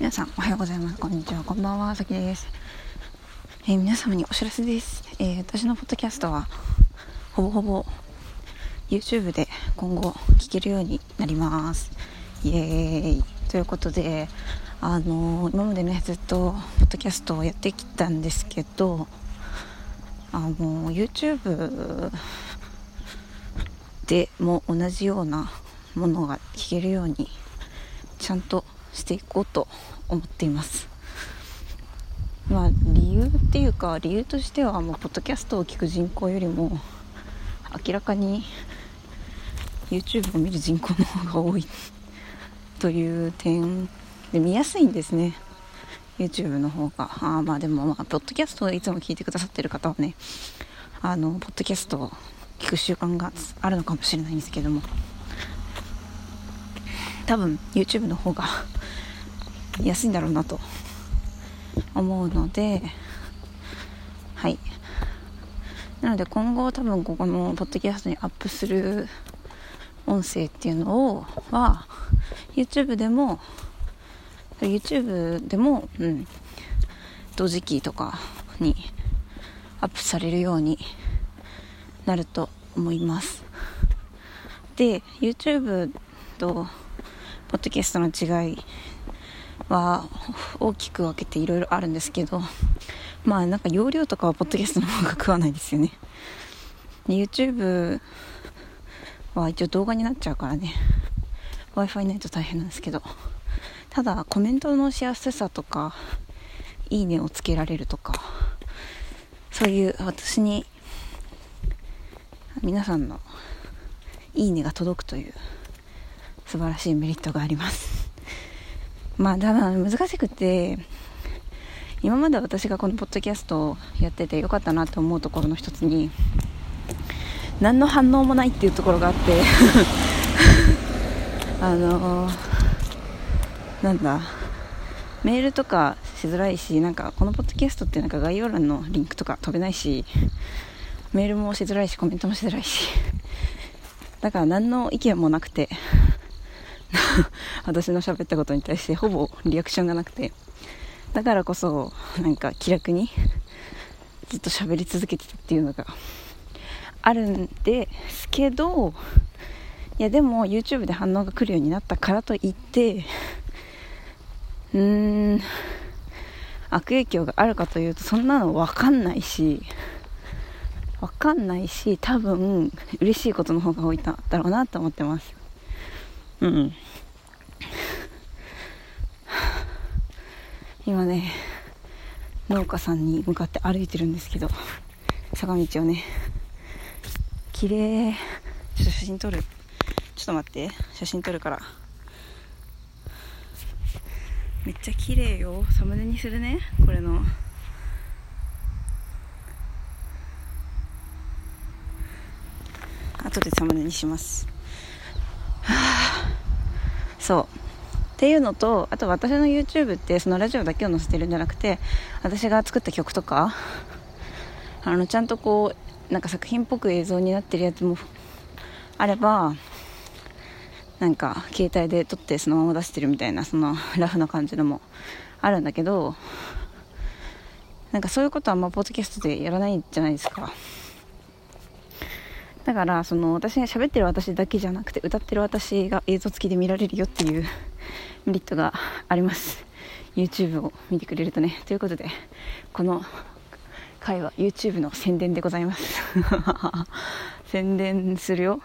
皆さんおはようございます。こんにちは。こんばんは。さきです、えー、皆様にお知らせです、えー、私のポッドキャストはほぼほぼ YouTube で今後聞けるようになります。イエーイ。ということであのー、今までねずっとポッドキャストをやってきたんですけどあの YouTube でも同じようなものが聞けるようにちゃんとしていこうと思っています。まあ理由っていうか理由としてはもうポッドキャストを聞く人口よりも明らかに YouTube を見る人口の方が多いという点で見やすいんですね。YouTube の方が。あまあでもまあポッドキャストをいつも聞いてくださってる方はねあのポッドキャストを聞く習慣があるのかもしれないんですけども。多分 YouTube の方が安いんだろうなと思うのではい。なので今後多分ここのポッドキャストにアップする音声っていうのをは YouTube でも YouTube でも、うん、同時期とかにアップされるようになると思います。で YouTube とポッドキャストの違いは大きく分けていろいろあるんですけどまあなんか容量とかはポッドキャストの方が食わないですよね。YouTube は一応動画になっちゃうからね。W i f i ないと大変なんですけどただコメントのしやすさとかいいねをつけられるとかそういう私に皆さんのいいねが届くという素晴らしいメリットがあります。まあただ難しくて今まで私がこのポッドキャストをやっててよかったなと思うところの一つに何の反応もないっていうところがあって あのー、なんだメールとかしづらいしなんかこのポッドキャストってなんか概要欄のリンクとか飛べないしメールもしづらいしコメントもしづらいし。だから何の意見もなくて。私の喋ったことに対してほぼリアクションがなくて。だからこそなんか気楽にずっと喋り続けてたっていうのがあるんですけどいやでも YouTube で反応が来るようになったからといってうーん悪影響があるかというとそんなの分かんないし分かんないし多分嬉しいことの方が多いんだろうなと思ってます。うん。今ね農家さんに向かって歩いてるんですけど坂道をね綺麗。ちょっと写真撮る。ちょっと待って。写真撮るから。めっちゃ綺麗よ。サムネにするね。これの。後でサムネにします。はあ。そう。っていうのとあと私の YouTube ってそのラジオだけを載せてるんじゃなくて私が作った曲とかあのちゃんとこうなんか作品っぽく映像になってるやつもあればなんか携帯で撮ってそのまま出してるみたいなそのラフな感じのもあるんだけどなんかそういうことはあんまポッドキャストでやらないじゃないですか。だからその私が喋ってる私だけじゃなくて歌ってる私が映像付きで見られるよっていうメリットがあります。YouTube を見てくれるとね。ということでこの回は YouTube の宣伝でございます。宣伝するよ。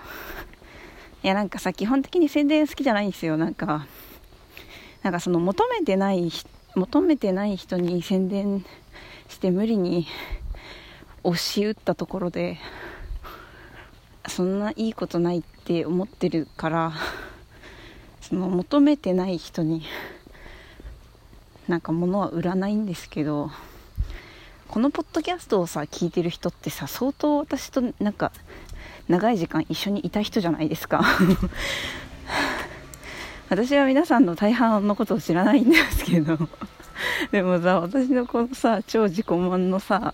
いやなんかさ基本的に宣伝好きじゃないんですよ。なんかなんかその求めてない求めてない人に宣伝して無理に押し打ったところでそんないいことないって思ってるからその求めてない人に なんか物は売らないんですけどこのポッドキャストをさ聞いてる人ってさ相当私となんか長い時間一緒にいた人じゃないですか。私は皆さんの大半のことを知らないんですけど。でもさ私のこのさ超自己満のさ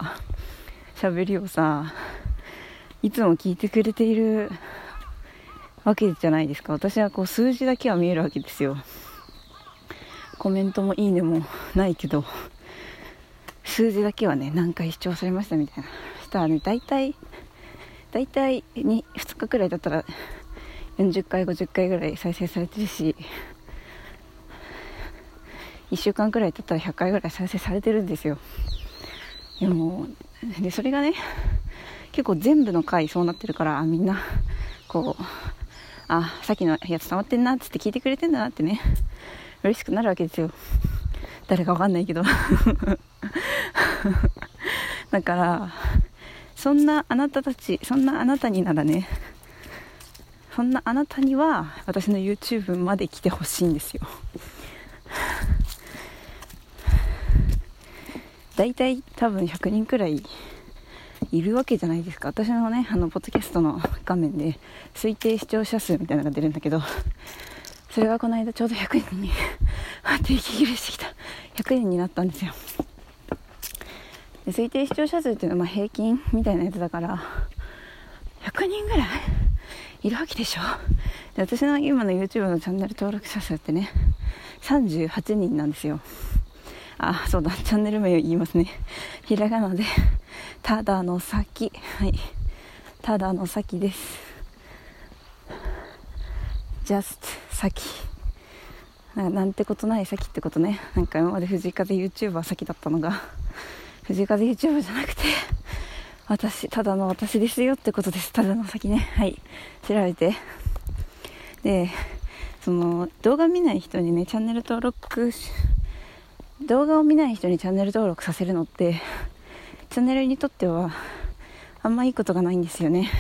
喋りをさいつも聞いてくれているわけじゃないですか。私はこう数字だけは見えるわけですよ。コメントもいいねもないけど数字だけはね何回視聴されましたみたいな。したらね大体大体 2, 2日くらいだったら40回50回ぐらい再生されてるし1週間くらい経ったら100回ぐらい再生されてるんですよ。でもでそれがね結構全部の回そうなってるからみんなこうあさっきのやつ溜まってんなっつって聞いてくれてんだなってね。嬉しくなるわけですよ。誰かわかんないけど。だからそんなあなたたちそんなあなたにならね。そんなあなたには私の YouTube まで来てほしいんですよ。大体多分100人くらいいるわけじゃないですか。私のねあのポッドキャストの画面で推定視聴者数みたいなのが出るんだけどそれがこの間ちょうど100人に定期切れしてきた。100人になったんですよ。で推定視聴者数っていうのはま平均みたいなやつだから100人ぐらいいるわけでしょ。で私の今の YouTube のチャンネル登録者数ってね38人なんですよ。あそうだチャンネル名を言いますね。ひらがなで。ただの先。はい。ただの先です。Just 先。なんなんてことない先ってことね。なんか今まで藤井風 YouTuber 先だったのが。藤井風 YouTuber じゃなくて私ただの私ですよってことです。ただの先ね。はい。調べて。でその動画見ない人にねチャンネル登録動画を見ない人にチャンネル登録させるのってチャンネルにとってはあんまいいことがないんですよね。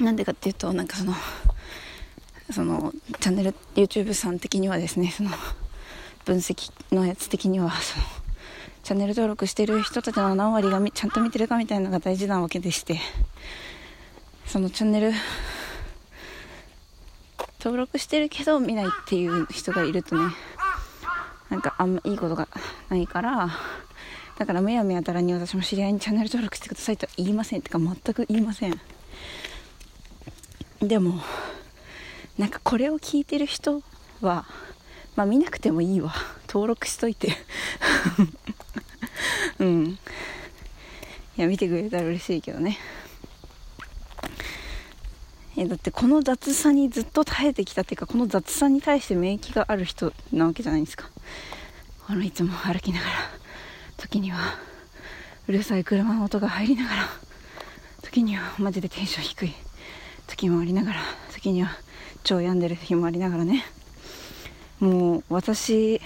なんでかっていうとなんかそのそのチャンネル YouTube さん的にはですねその分析のやつ的にはそのチャンネル登録してる人たちの何割がちゃんと見てるかみたいなのが大事なわけでしてそのチャンネル登録してるけど見ないっていう人がいるとねなんかあんまいいことがないからだからむやみやたらに私も知り合いにチャンネル登録してくださいとは言いません。ってか全く言いません。でもなんかこれを聞いてる人はまあ見なくてもいいわ。登録しといて。うん。いや見てくれたら嬉しいけどね。えだってこの雑さにずっと耐えてきたっていうかこの雑さに対して免疫がある人なわけじゃないですか。あのいつも歩きながら。時にはうるさい車の音が入りながら時にはマジでテンション低い時もありながら時には超病んでる日もありながらね。もう私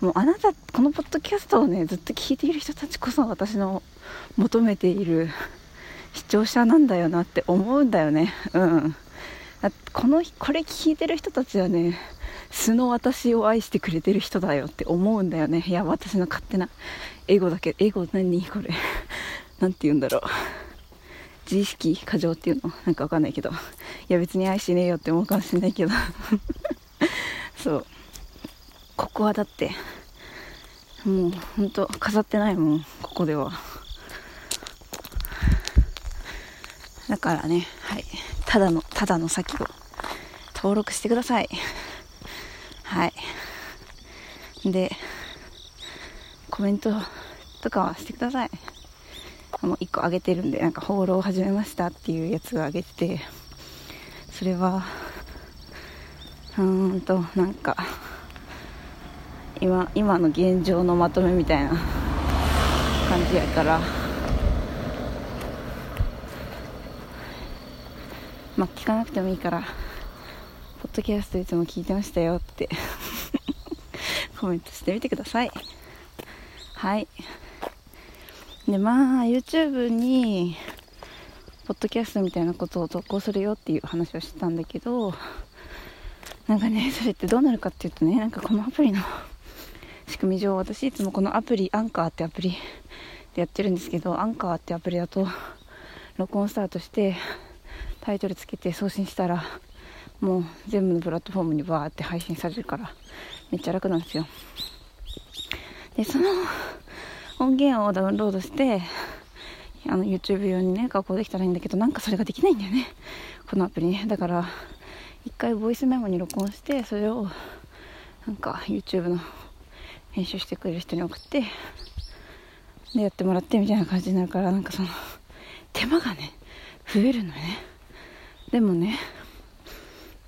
もうあなたこのポッドキャストをねずっと聞いている人たちこそ私の求めている視聴者なんだよなって思うんだよね。うん。このこれ聞いてる人たちはね素の私を愛してくれてる人だよって思うんだよね。いや私の勝手なエゴだけ。エゴ何？これ。何て言うんだろう。自意識過剰っていうの？なんかわかんないけど。いや別に愛しねえよって思うかもしれないけど。そう。ここはだってもうほんと飾ってないもん。ここでは。だからねはい。ただのただの先を登録してください。でコメントとかはしてください。もう1個あげてるんでなんか放浪始めましたっていうやつがあげててそれはうーんとなんか今今の現状のまとめみたいな感じやからまあ聞かなくてもいいからポッドキャストいつも聞いてましたよって。コメントしてみてください。はい。でまあ YouTube にポッドキャストみたいなことを投稿するよっていう話をしてたんだけどなんかねそれってどうなるかっていうとねなんかこのアプリの仕組み上私いつもこのアプリアンカーってアプリでやってるんですけどアンカーってアプリだと録音スタートしてタイトルつけて送信したらもう全部のプラットフォームにバーって配信されるからめっちゃ楽なんですよ。でその音源をダウンロードしてあの YouTube 用にね加工できたらいいんだけどなんかそれができないんだよね。このアプリね。だから一回ボイスメモに録音してそれをなんか YouTube の編集してくれる人に送ってでやってもらってみたいな感じになるからなんかその手間がね増えるのよね。でもね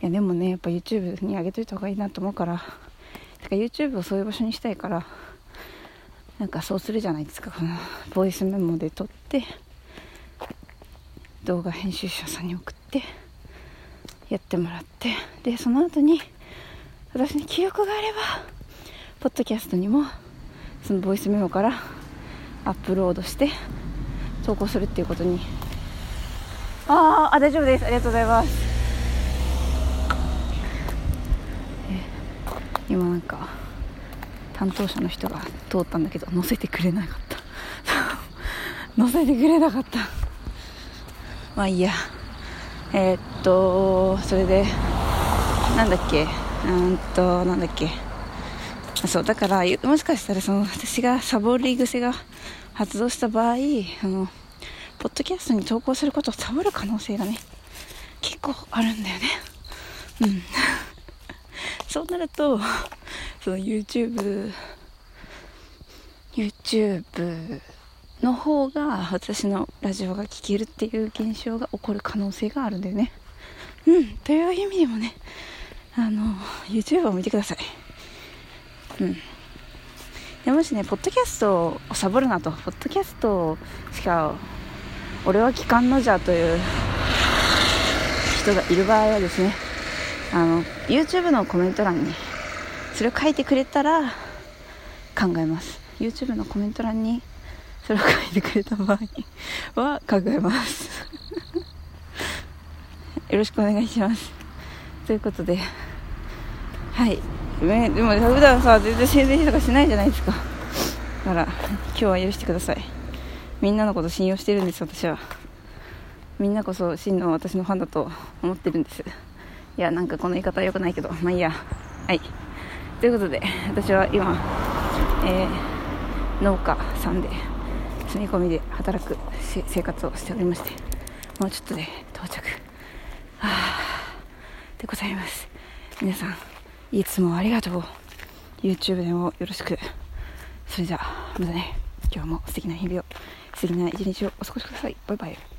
いやでもねやっぱ YouTube に上げといた方がいいなと思うからか YouTube をそういう場所にしたいからなんかそうするじゃないですか。このボイスメモで撮って動画編集者さんに送ってやってもらってでその後に私に記憶があればポッドキャストにもそのボイスメモからアップロードして投稿するっていうことに。ああ大丈夫です。ありがとうございます。今なんか担当者の人が通ったんだけど乗せてくれなかった。乗せてくれなかった。まあいいや。えー、っとそれでなんだっけ？うんとなんだっけ？そうだからもしかしたらその私がサボり癖が発動した場合あのポッドキャストに投稿することをサボる可能性がね結構あるんだよね。うん。そうなると その YouTube YouTube の方が私のラジオが聴けるっていう現象が起こる可能性があるんだよね。うんという意味でもねあの YouTube を見てください。うん。でもしねポッドキャストをサボるなと。ポッドキャストしか俺は聞かんのじゃという人がいる場合はですねあの YouTube のコメント欄にそれを書いてくれたら考えます。YouTube のコメント欄にそれを書いてくれた場合は考えます。よろしくお願いします。ということではい。ね、でも普段さ全然宣伝とかしないじゃないですか。だから今日は許してください。みんなのこと信用してるんです私は。みんなこそ真の私のファンだと思ってるんです。いやなんかこの言い方は良くないけどまあいいや。はい。ということで私は今、えー、農家さんで住み込みで働く生活をしておりましてもうちょっとで到着。はあでございます。皆さんいつもありがとう。YouTube でもよろしく。それじゃあまたね。今日も素敵な日々を素敵な一日をお過ごしください。バイバイ。